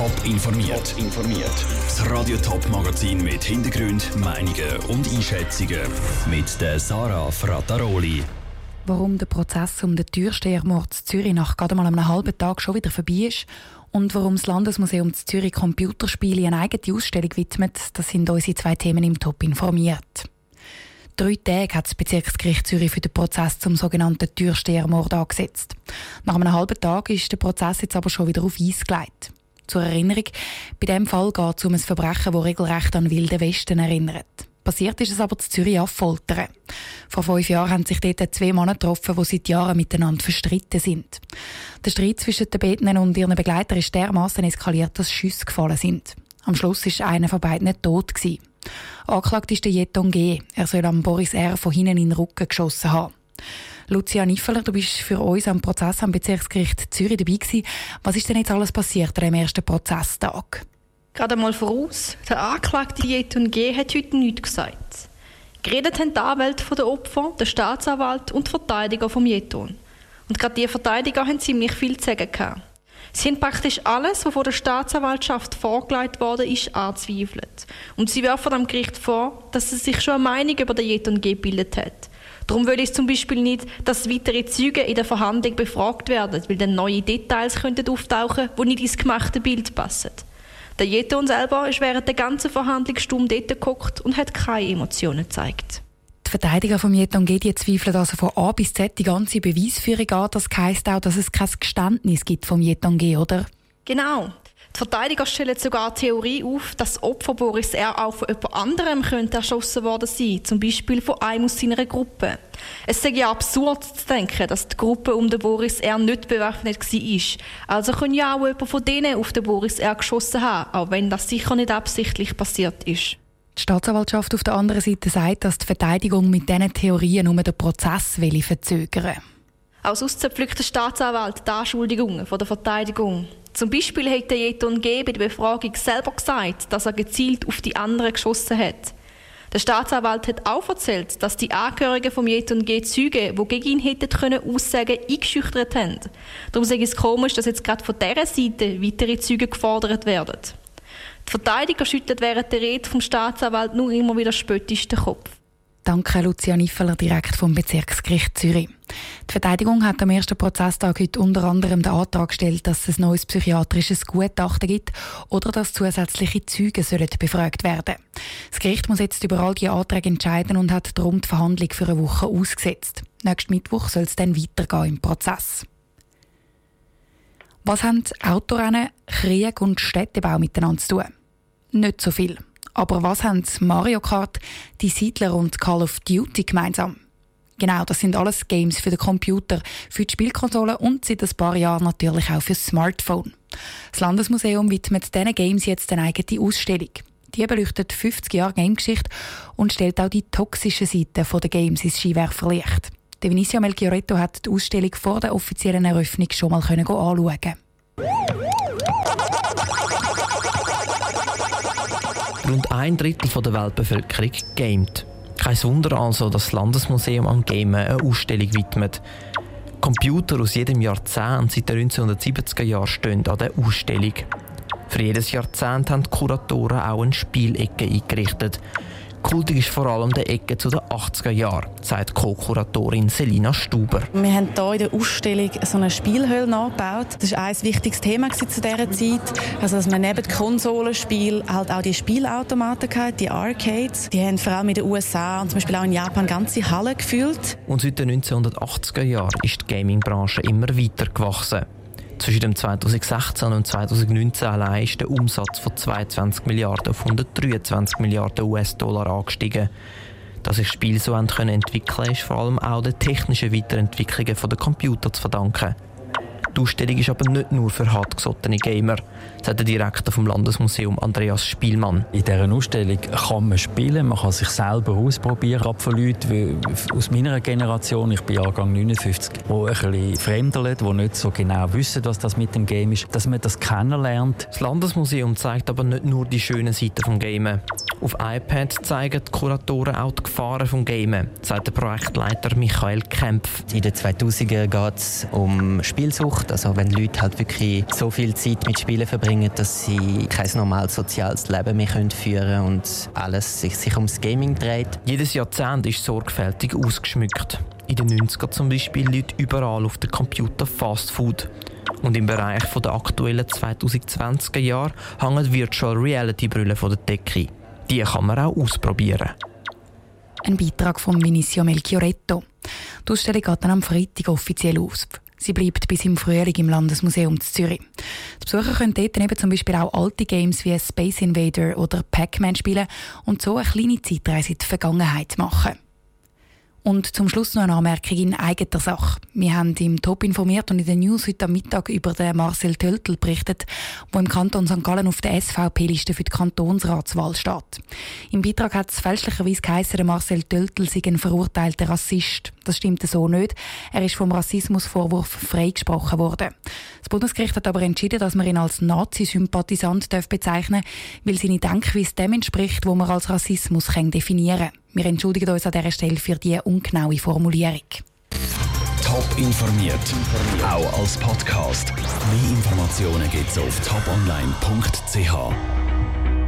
Top informiert. informiert. Das Radio Top Magazin mit Hintergrund, Meinungen und Einschätzungen mit der Sarah Frataroli. Warum der Prozess um den Türstehermord in Zürich nach gerade mal einem halben Tag schon wieder vorbei ist und warum das Landesmuseum Zürich Computerspiele eine eigene Ausstellung widmet, das sind unsere zwei Themen im Top informiert. Drei Tage hat das Bezirksgericht Zürich für den Prozess zum sogenannten Türstehermord angesetzt. Nach einem halben Tag ist der Prozess jetzt aber schon wieder auf Eis gelegt. Zur Erinnerung, bei diesem Fall geht es um ein Verbrechen, das regelrecht an Wilde Westen erinnert. Passiert ist es aber zu Zürich Foltern. Vor fünf Jahren haben sich dort zwei Männer getroffen, die seit Jahren miteinander verstritten sind. Der Streit zwischen den Betenden und ihren Begleitern ist dermaßen eskaliert, dass Schüsse gefallen sind. Am Schluss war einer von beiden tot. Gewesen. Angeklagt ist der Jeton G. Er soll am Boris R. von hinten in den Rücken geschossen haben. Lucia Niffeler, du bist für uns am Prozess am Bezirksgericht Zürich dabei gewesen. Was ist denn jetzt alles passiert an dem ersten Prozesstag? Gerade mal voraus, der Anklagte Jeton G. hat heute nichts gesagt. Geredet haben die Anwälte der Opfer, der Staatsanwalt und die Verteidiger vom Jeton. Und gerade die Verteidiger haben ziemlich viel zu sagen gehabt. Sie haben praktisch alles, was von der Staatsanwaltschaft vorgelegt worden ist, anzweifelt. Und sie werfen dem Gericht vor, dass es sich schon eine Meinung über den Jeton gebildet hat. Darum will es zum Beispiel nicht, dass weitere Züge in der Verhandlung befragt werden, weil dann neue Details könnten auftauchen, die nicht ins gemachte Bild passen. Der Jeton selber ist während der ganzen Verhandlung stumm dort geguckt und hat keine Emotionen gezeigt. Die Verteidiger von Jeton Gedi zweifeln also von A bis Z die ganze Beweisführung an. Das heisst auch, dass es kein Geständnis gibt vom Jeton G, oder? Genau. Die Verteidiger stellen sogar die Theorie auf, dass Opfer Boris R. auch von jemand anderem könnte erschossen worden sein, zum Beispiel von einem aus seiner Gruppe. Es sei ja absurd zu denken, dass die Gruppe um den Boris R. nicht bewaffnet war. Also kann ja auch jemand von denen auf den Boris R. geschossen haben, auch wenn das sicher nicht absichtlich passiert ist. Die Staatsanwaltschaft auf der anderen Seite sagt, dass die Verteidigung mit diesen Theorien nur den Prozess will verzögern Auch sonst zerpflückt der Staatsanwalt die Anschuldigungen von der Verteidigung. Zum Beispiel hat der Jeton G. bei der Befragung selber gesagt, dass er gezielt auf die anderen geschossen hat. Der Staatsanwalt hat auch erzählt, dass die Angehörigen vom Jeton G. Züge, die gegen ihn hätten können aussagen, eingeschüchtert haben. Darum sage ich es komisch, dass jetzt gerade von dieser Seite weitere Züge gefordert werden. Die Verteidiger schüttelt während der Rede vom Staatsanwalt nur immer wieder spöttisch den Kopf. Danke, Lucia Niffeler, direkt vom Bezirksgericht Zürich. Die Verteidigung hat am ersten Prozesstag heute unter anderem den Antrag gestellt, dass es ein neues psychiatrisches Gutachten gibt oder dass zusätzliche Zeugen sollen befragt werden Das Gericht muss jetzt über all diese Anträge entscheiden und hat darum die Verhandlung für eine Woche ausgesetzt. Nächsten Mittwoch soll es dann weitergehen im Prozess. Was haben Autorennen, Krieg und Städtebau miteinander zu tun? Nicht so viel. Aber was haben Mario Kart, die Siedler und Call of Duty gemeinsam? Genau, das sind alles Games für den Computer, für die Spielkonsole und seit ein paar Jahren natürlich auch für das Smartphone. Das Landesmuseum widmet diesen Games jetzt eine eigene Ausstellung. Die beleuchtet 50 Jahre Gamegeschichte und stellt auch die toxischen Seiten der Games ins Skiwerferlicht. Der Vinicio Melchioretto hat die Ausstellung vor der offiziellen Eröffnung schon mal anschauen Rund ein Drittel der Weltbevölkerung gamet. Kein Wunder also, dass das Landesmuseum am Gamen eine Ausstellung widmet. Computer aus jedem Jahrzehnt seit den 1970er Jahren stehen an der Ausstellung. Für jedes Jahrzehnt haben die Kuratoren auch eine Spielecke eingerichtet. Kultig ist vor allem der Ecke zu den 80er Jahren, sagt Co-Kuratorin Selina Stuber. Wir haben hier in der Ausstellung so eine Spielhöhle nachgebaut. Das war ein wichtiges Thema zu dieser Zeit. Also, dass man neben Konsolenspielen halt auch die Spielautomaten hatte, die Arcades. Die haben vor allem in den USA und zum Beispiel auch in Japan ganze Hallen gefüllt. Und seit den 1980er Jahren ist die Gaming-Branche immer weiter gewachsen. Zwischen dem 2016 und 2019 allein ist der Umsatz von 22 Milliarden auf 123 Milliarden US-Dollar angestiegen. Dass sich Spiele so entwickeln können, ist vor allem auch der technischen Weiterentwicklungen der Computer zu verdanken. Die Ausstellung ist aber nicht nur für hartgesottene Gamer, sagt der Direktor vom Landesmuseum Andreas Spielmann. In dieser Ausstellung kann man spielen, man kann sich selber ausprobieren. Gerade von Leuten aus meiner Generation, ich bin Jahrgang 59, die ein bisschen fremdeln, die nicht so genau wissen, was das mit dem Game ist, dass man das kennenlernt. Das Landesmuseum zeigt aber nicht nur die schönen Seiten des Gamen. Auf iPad zeigen die Kuratoren auch die Gefahren des Gamen, sagt der Projektleiter Michael Kempf. In den 2000er geht es um Spielsucht, also wenn Leute halt wirklich so viel Zeit mit Spielen verbringen, dass sie kein normales soziales Leben mehr führen können und alles sich, sich ums Gaming dreht. Jedes Jahrzehnt ist sorgfältig ausgeschmückt. In den 90er zum Beispiel liegt überall auf dem Computer Fast Food. Und im Bereich der aktuellen 2020er Jahre hängen Virtual Reality Brillen von der Decke. Die kann man auch ausprobieren. Ein Beitrag von Vinicio Melchioretto. Die Ausstellung geht dann am Freitag offiziell aus. Sie bleibt bis im Frühling im Landesmuseum Zürich. Die Besucher können dort eben zum Beispiel auch alte Games wie Space Invader oder Pac-Man spielen und so eine kleine Zeitreise in die Vergangenheit machen. Und zum Schluss noch eine Anmerkung in eigener Sache. Wir haben im Top informiert und in den News heute Mittag über den Marcel Töltel berichtet, der im Kanton St. Gallen auf der SVP-Liste für die Kantonsratswahl steht. Im Beitrag hat es fälschlicherweise geheißen, der Marcel Töltel sei ein verurteilter Rassist. Das stimmt so nicht. Er ist vom Rassismusvorwurf freigesprochen worden. Das Bundesgericht hat aber entschieden, dass man ihn als Nazi-Sympathisant bezeichnen darf, weil seine Denkweise dem entspricht, wo man als Rassismus definieren kann. Wir entschuldigen uns an dieser Stelle für die ungenaue Formulierung. Top informiert, auch als Podcast. Mehr Informationen gibt es auf toponline.ch.